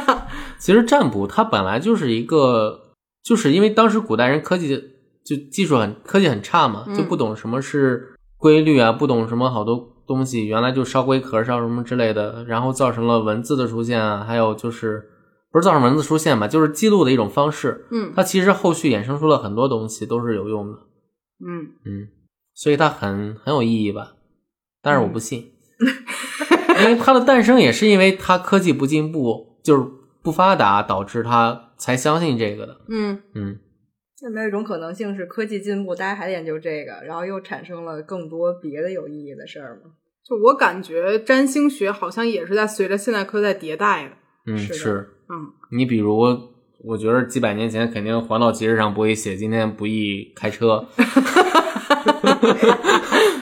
其实占卜它本来就是一个，就是因为当时古代人科技就技术很科技很差嘛，嗯就不懂什么是规律啊，不懂什么好多东西，原来就烧龟壳烧什么之类的，然后造成了文字的出现啊，还有就是不是造成文字出现嘛，就是记录的一种方式。嗯它其实后续衍生出了很多东西，都是有用的。嗯，嗯，所以它很很有意义吧，但是我不信，因为它的诞生也是因为它科技不进步，就是不发达，导致他才相信这个的。嗯，嗯，有没有一种可能性是科技进步，大家还研究这个，然后又产生了更多别的有意义的事儿吗？就我感觉占星学好像也是在随着现代科学在迭代的。嗯，是是嗯，你比如，我觉得几百年前肯定黄道吉日上不会写今天不宜开车，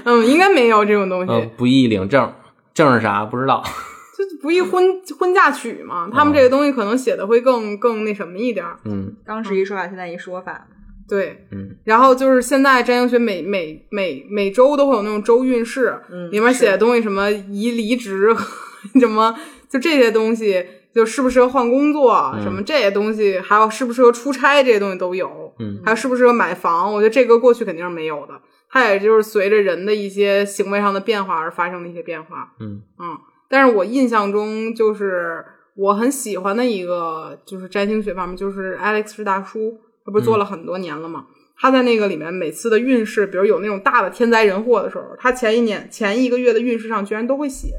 嗯，应该没有这种东西。嗯，不宜领证，证是啥不知道。就不一婚婚嫁娶嘛，他们这个东西可能写的会更更那什么一点儿。嗯。当时一说法，现在一说法。对，嗯，然后就是现在占星学每每每每周都会有那种周运势，嗯里面写的东西什么宜离职，什么就这些东西，就适不适合换工作，嗯。什么这些东西，还有适不适合出差这些东西都有，嗯。还有适不适合买房，我觉得这个过去肯定是没有的，它也就是随着人的一些行为上的变化而发生的一些变化。嗯。嗯，但是我印象中就是我很喜欢的一个就是占星学方面，就是 Alex 是大叔，他不是做了很多年了吗？他在那个里面每次的运势，比如有那种大的天灾人祸的时候，他前一年前一个月的运势上居然都会写，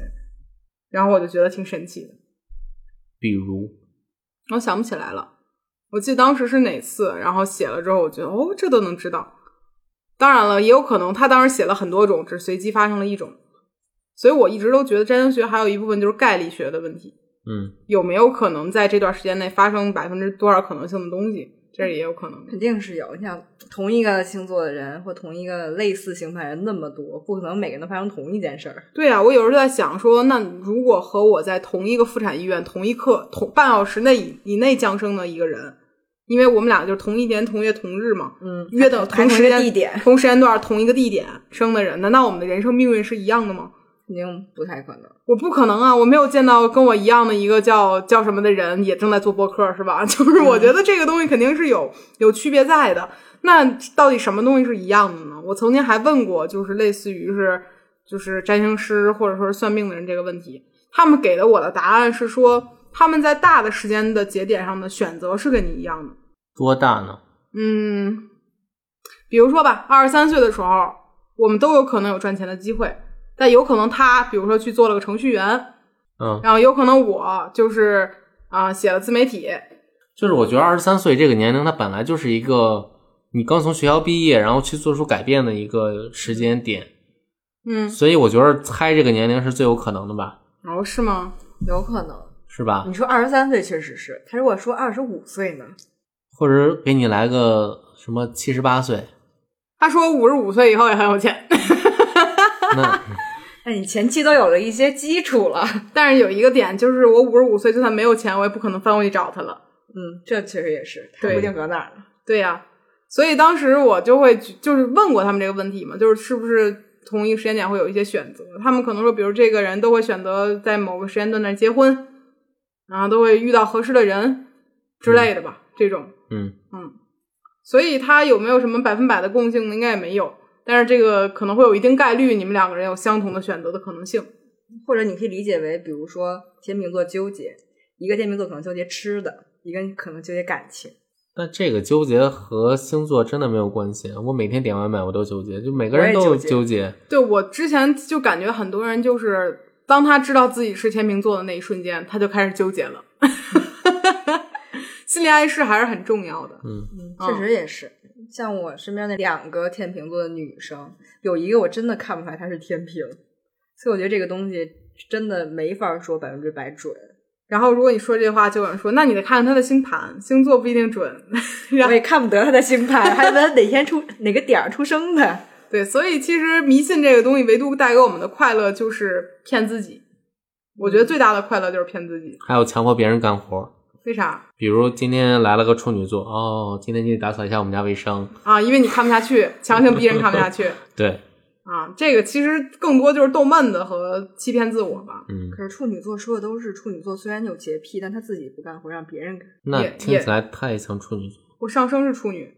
然后我就觉得挺神奇的。比如，我想不起来了，我记得当时是哪次，然后写了之后，我觉得哦，这都能知道。当然了，也有可能他当时写了很多种，只随机发生了一种。所以我一直都觉得占星学还有一部分就是概率学的问题，嗯，有没有可能在这段时间内发生百分之多少可能性的东西，这也有可能。肯定是有。你想，同一个星座的人或同一个类似星盘人那么多，不可能每个人都发生同一件事儿。对啊，我有时候在想说，那如果和我在同一个妇产医院同一刻同半小时内以以内降生的一个人，因为我们俩就是同一年同月同日嘛，嗯，约等同时间个地点，同时间段同一个地点生的人，难道我们的人生命运是一样的吗？肯定不太可能。我不可能啊！我没有见到跟我一样的一个叫叫什么的人也正在做播客，是吧？就是我觉得这个东西肯定是有有区别在的。那到底什么东西是一样的呢？我曾经还问过，就是类似于是就是占星师或者说是算命的人这个问题，他们给的我的答案是说他们在大的时间的节点上的选择是跟你一样的。多大呢？嗯，比如说吧，二十三岁的时候，我们都有可能有赚钱的机会，但有可能他，比如说去做了个程序员，嗯，然后有可能我就是啊、写了自媒体，就是我觉得二十三岁这个年龄，它本来就是一个你刚从学校毕业，然后去做出改变的一个时间点，嗯，所以我觉得猜这个年龄是最有可能的吧，哦，是吗？有可能。是吧你？说二十三岁确实是，他如果说二十五岁呢？或者给你来个什么七十八岁，他说五十五岁以后也很有钱，那 那你前期都有了一些基础了。但是有一个点就是我五十五岁就算没有钱，我也不可能翻过去找他了。嗯，这确实也是，他对不一定搁哪儿呢。对呀、所以当时我就会就是问过他们这个问题嘛，就是是不是同一个时间点会有一些选择？他们可能说，比如这个人都会选择在某个时间段内结婚，然后都会遇到合适的人之类的吧，这种。嗯，所以他有没有什么百分百的共性呢？应该也没有。但是这个可能会有一定概率，你们两个人有相同的选择的可能性。或者你可以理解为，比如说天秤座纠结，一个天秤座可能纠结吃的，一个可能纠结感情。但这个纠结和星座真的没有关系。我每天点外卖我都纠结，就每个人都有纠结纠结。对我之前就感觉很多人就是，当他知道自己是天秤座的那一瞬间，他就开始纠结了。心理暗示还是很重要的。嗯，嗯，确实也是。像我身边那两个天秤座的女生，有一个我真的看不出来她是天秤，所以我觉得这个东西真的没法说百分之百准。然后如果你说这话，就有人说，那你得看看她的星盘，星座不一定准。我也看不得她的星盘，还问她哪天出哪个点儿出生的。对，所以其实迷信这个东西，唯独带给我们的快乐就是骗自己。我觉得最大的快乐就是骗自己。还有强迫别人干活，为啥比如今天来了个处女座，哦，今天你得打扫一下我们家卫生。啊？因为你看不下去，强行逼人看不下去 对，啊。这个其实更多就是逗闷子和欺骗自我吧。嗯，可是处女座说的都是处女座，虽然有洁癖，但他自己不干活，让别人干。那听起来太像处女座。我上升是处女，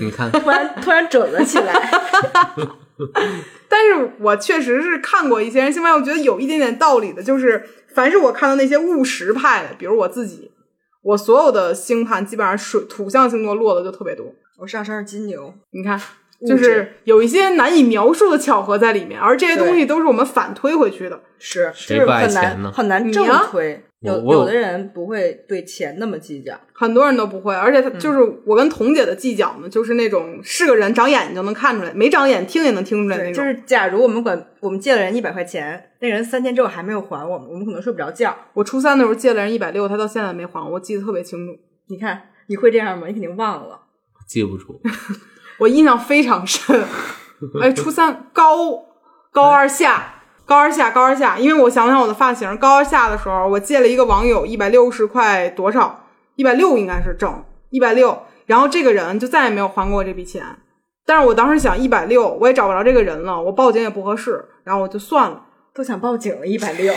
你看，突然突然准了起来。但是我确实是看过一些人星盘，我觉得有一点点道理的，就是凡是我看到那些务实派的，比如我自己，我所有的星盘基本上水土象星座落的就特别多。我上升是金牛，你看，就是有一些难以描述的巧合在里面，而这些东西都是我们反推回去的。是就是很难很难正推。有有有的人不会对钱那么计较，很多人都不会，而且他就是我跟彤姐的计较呢，就是那种是个人长眼睛就能看出来，没长眼听也能听出来那，种。就是假如我们管我们借了人一百块钱，那人三天之后还没有还我们，我们可能睡不着觉。我初三的时候借了人一百六，他到现在没还我，我记得特别清楚，你看你会这样吗？你肯定忘了。记不住。我印象非常深。哎，初三高高二下。高二下，高二下，因为我想想我的发型，高二下的时候，我借了一个网友一百六十块多少，一百六应该是整一百六，然后这个人就再也没有还过我这笔钱。但是我当时想一百六，我也找不着这个人了，我报警也不合适，然后我就算了。都想报警了，一百六，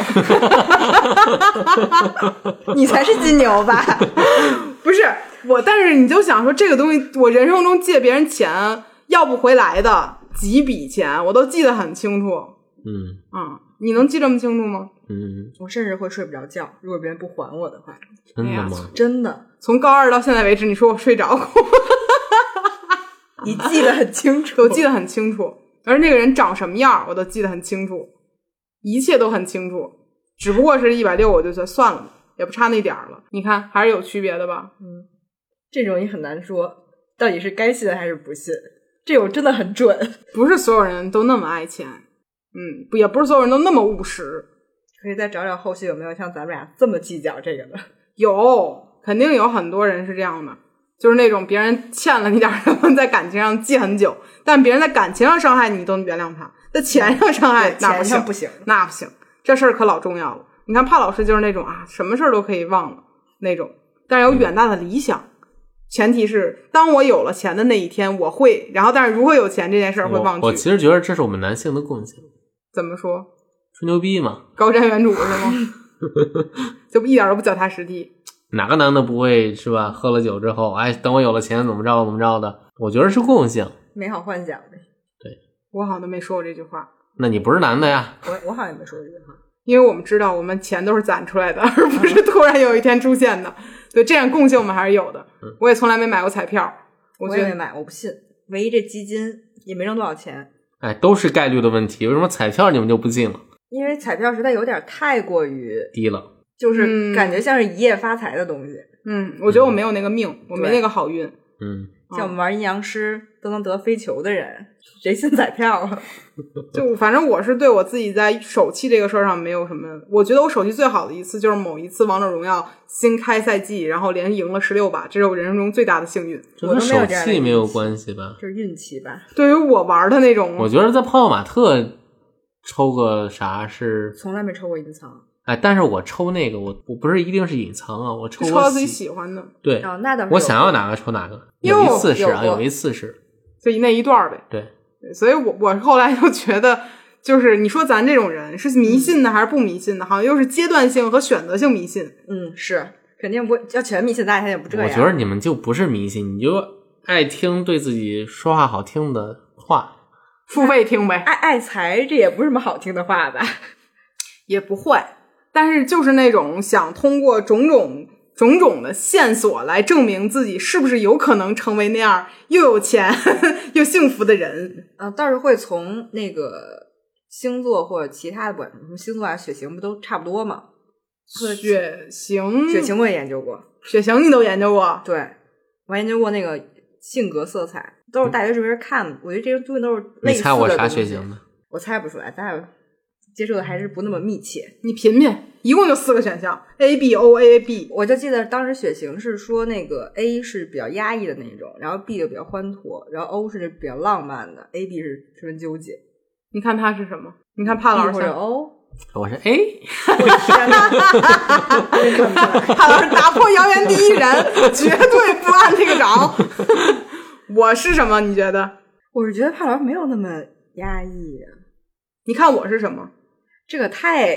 你才是金牛吧？不是我，但是你就想说这个东西，我人生中借别人钱要不回来的几笔钱，我都记得很清楚。嗯，啊，你能记这么清楚吗？嗯，我甚至会睡不着觉，如果别人不还我的话，真的哎呀吗？真的，从高二到现在为止，你说我睡着过，你记得很清楚，我记得很清楚，而那个人长什么样，我都记得很清楚，一切都很清楚。只不过是一百六，我就觉得算了吧，也不差那点儿了。你看，还是有区别的吧？嗯这种也很难说，到底是该信还是不信。这种真的很准，不是所有人都那么爱钱，嗯，不，也不是所有人都那么务实。可以再找找后续有没有像咱们俩这么计较这个的。有，肯定有很多人是这样的，就是那种别人欠了你点儿什么，在感情上记很久，但别人在感情上伤害你都能原谅他，在钱上伤害对那不行，不行，那不行，这事儿可老重要了。你看帕老师就是那种啊，什么事儿都可以忘了那种，但是有远大的理想。前提是，当我有了钱的那一天，我会，然后但是如何有钱这件事儿会忘记。我我其实觉得这是我们男性的共性，怎么说？吹牛逼嘛。高瞻远瞩是吗？就一点都不脚踏实地。哪个男的不会是吧？喝了酒之后，哎，等我有了钱怎么着怎么着的？我觉得是共性。美好幻想呗。对我好像都没说过这句话。那你不是男的呀？我我好像也没说过这句话。因为我们知道我们钱都是攒出来的，而不是突然有一天出现的。对，这样共性我们还是有的。我也从来没买过彩票，我觉得我也没买，我不信。唯一这基金也没挣多少钱，哎，都是概率的问题。为什么彩票你们就不进了？因为彩票实在有点太过于，低了，就是嗯感觉像是一夜发财的东西。嗯，我觉得我没有那个命，我没那个好运。嗯，像我们玩阴阳师都能得飞球的人，谁信彩票啊？就反正我是对我自己在手气这个事儿上没有什么，我觉得我手气最好的一次就是某一次王者荣耀新开赛季，然后连赢了十六把，这是我人生中最大的幸运。这跟手气没有关系吧？就是运气吧。对于我玩的那种，我觉得在泡泡玛特抽个啥是，从来没抽过隐藏。哎，但是我抽那个，我我不是一定是隐藏啊，我抽我抽到自己喜喜欢的，对，哦，那倒是我想要哪个抽哪个。有一次是啊，有有一次是，就那一段儿呗。对，对所以我我后来就觉得，就是你说咱这种人是迷信的还是不迷信的？好像又是阶段性和选择性迷信。嗯，是肯定不要全迷信，大家也不这样。我觉得你们就不是迷信，你就爱听对自己说话好听的话。付费听呗，爱爱财，这也不是什么好听的话吧？也不坏，但是就是那种想通过种种种种的线索来证明自己是不是有可能成为那样又有钱 又幸福的人。呃，倒是会从那个星座或者其他的，不管什么星座啊、血型不都差不多吗？血型，血型我也研究过，血型你都研究过？对我还研究过那个性格色彩，都是大学这边看的。我觉得这些东西都是类你似的猜我啥东西血型的？我猜不出来，咱俩接触的还是不那么密切。你品品，一共就四个选项：A B O A B。我就记得当时血型是说那个 A 是比较压抑的那种，然后 B 就比较欢脱，然后 O 是比较浪漫的，A B 是十分纠结。你看他是什么？你看帕老师或者 O，我是 A，天哪！真看不出来帕老师打破谣言第一人，绝对不按这个找。我是什么？你觉得？我是觉得帕老师没有那么压抑啊，你看我是什么？这个太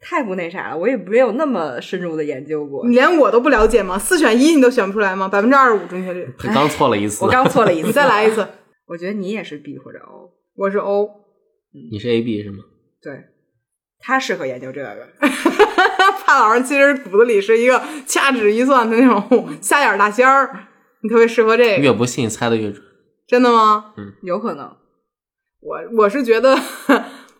太不那啥了，我也没有那么深入的研究过。你连我都不了解吗？四选一你都选不出来吗？百分之二十五正确率。你刚错了一次我，刚错了一次，你再来一。次。我觉得你也是 B 或者 O，我是 O，你是 A B 是吗？对，他适合研究这个。怕老师其实骨子里是一个掐指一算的那种瞎眼大仙儿，你特别适合这个。越不信猜的越准。真的吗？嗯有可能，我我是觉得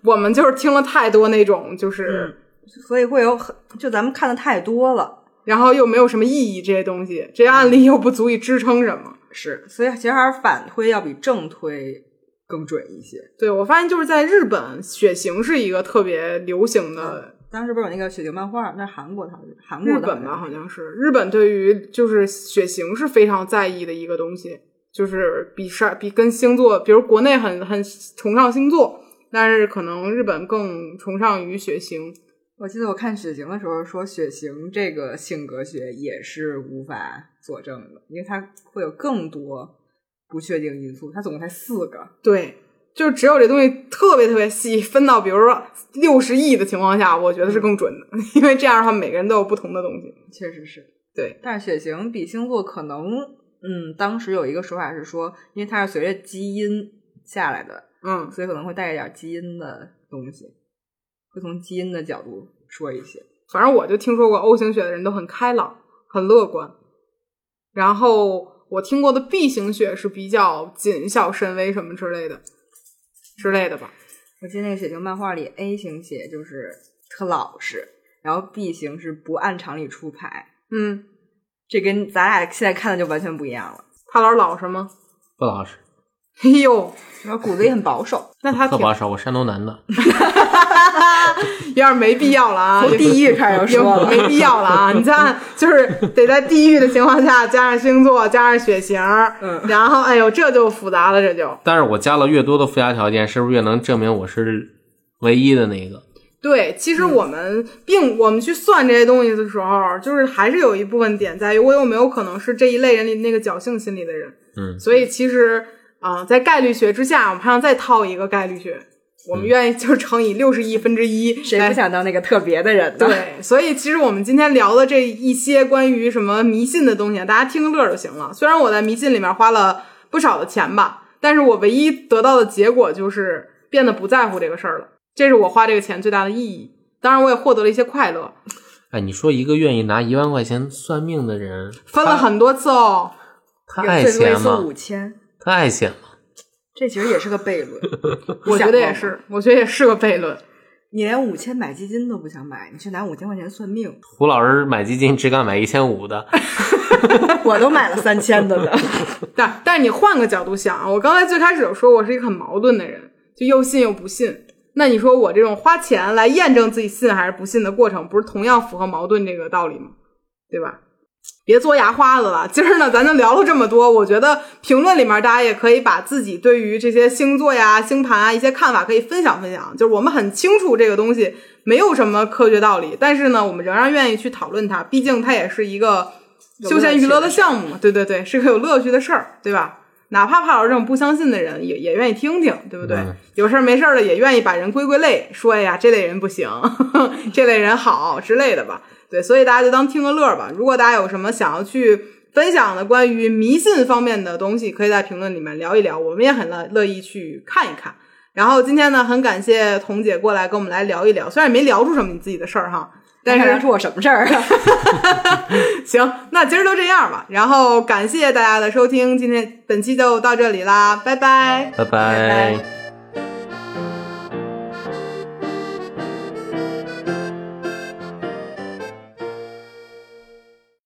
我们就是听了太多那种就是，所以会有很就咱们看的太多了，然后又没有什么意义这些东西，这些案例又不足以支撑什么。是，所以其实还是反推要比正推更准一些。对我发现就是在日本，血型是一个特别流行的。当时不是有那个血型漫画？那是韩国的，韩国的日本吧，好像是日本对于就是血型是非常在意的一个东西，就是比上比跟星座，比如国内很很崇尚星座，但是可能日本更崇尚于血型。我记得我看血型的时候说，血型这个性格学也是无法佐证的，因为它会有更多不确定因素。它总共才四个，对，就只有这东西特别特别细，分到比如说六十亿的情况下，我觉得是更准的，因为这样的话每个人都有不同的东西。确实是。对，但是血型比星座可能，嗯，当时有一个说法是说，因为它是随着基因下来的，嗯，所以可能会带一点基因的东西，会从基因的角度说一些。反正我就听说过 O 型血的人都很开朗、很乐观，然后我听过的 B 型血是比较谨小慎微什么之类的之类的吧。我记得那个血型漫画里，A 型血就是特老实，然后 B 型是不按常理出牌，嗯，这跟咱俩现在看的就完全不一样了。他老老实吗？不老实，哎呦，然后骨子也很保守，那他挺特保守。我山东男的，有点没必要了啊！从地狱开始就说了，没必要了啊！你看，就是得在地狱的情况下加上星座，加上血型，嗯然后哎呦，这就复杂了，这就但是我加了越多的附加条件，是不是越能证明我是唯一的那个？对。其实我们并我们去算这些东西的时候，就是还是有一部分点在于我有没有可能是这一类人里那个侥幸心理的人。嗯，所以其实啊、在概率学之下，我们还想再套一个概率学，我们愿意就乘以六十亿分之一，谁来不想当那个特别的人呢？对，所以其实我们今天聊的这一些关于什么迷信的东西啊，大家听个乐就行了。虽然我在迷信里面花了不少的钱吧，但是我唯一得到的结果就是变得不在乎这个事儿了，这是我花这个钱最大的意义。当然，我也获得了一些快乐，哎，你说一个愿意拿一万块钱算命的人，分了很多次哦。他爱最多一次钱吗？五千，他爱钱吗？这其实也是个悖论。我觉得也是，我觉得也是个悖论。你连五千买基金都不想买，你去拿五千块钱算命，胡老师买基金只敢买一千五的 我都买了三千的呢。但但是你换个角度想啊，我刚才最开始有说我是一个很矛盾的人，就又信又不信。那你说我这种花钱来验证自己信还是不信的过程，不是同样符合矛盾这个道理吗？对吧？别做牙花子了，今儿呢咱就聊了这么多。我觉得评论里面大家也可以把自己对于这些星座呀、星盘啊一些看法可以分享分享。就是我们很清楚这个东西没有什么科学道理，但是呢，我们仍然愿意去讨论它，毕竟它也是一个休闲娱乐的项目，对对对，是个有乐趣的事儿，对吧？哪怕怕老师这种不相信的人，也也愿意听听，对不对？嗯有事儿没事儿的也愿意把人归归类，说哎呀这类人不行，这类人好之类的吧。对，所以大家就当听个乐儿吧。如果大家有什么想要去分享的关于迷信方面的东西，可以在评论里面聊一聊，我们也很乐乐意去看一看。然后今天呢，很感谢彤姐过来跟我们来聊一聊，虽然也没聊出什么你自己的事儿哈，但是看出我什么事儿啊？行，那今儿就这样吧。然后感谢大家的收听，今天本期就到这里啦，拜拜。拜拜拜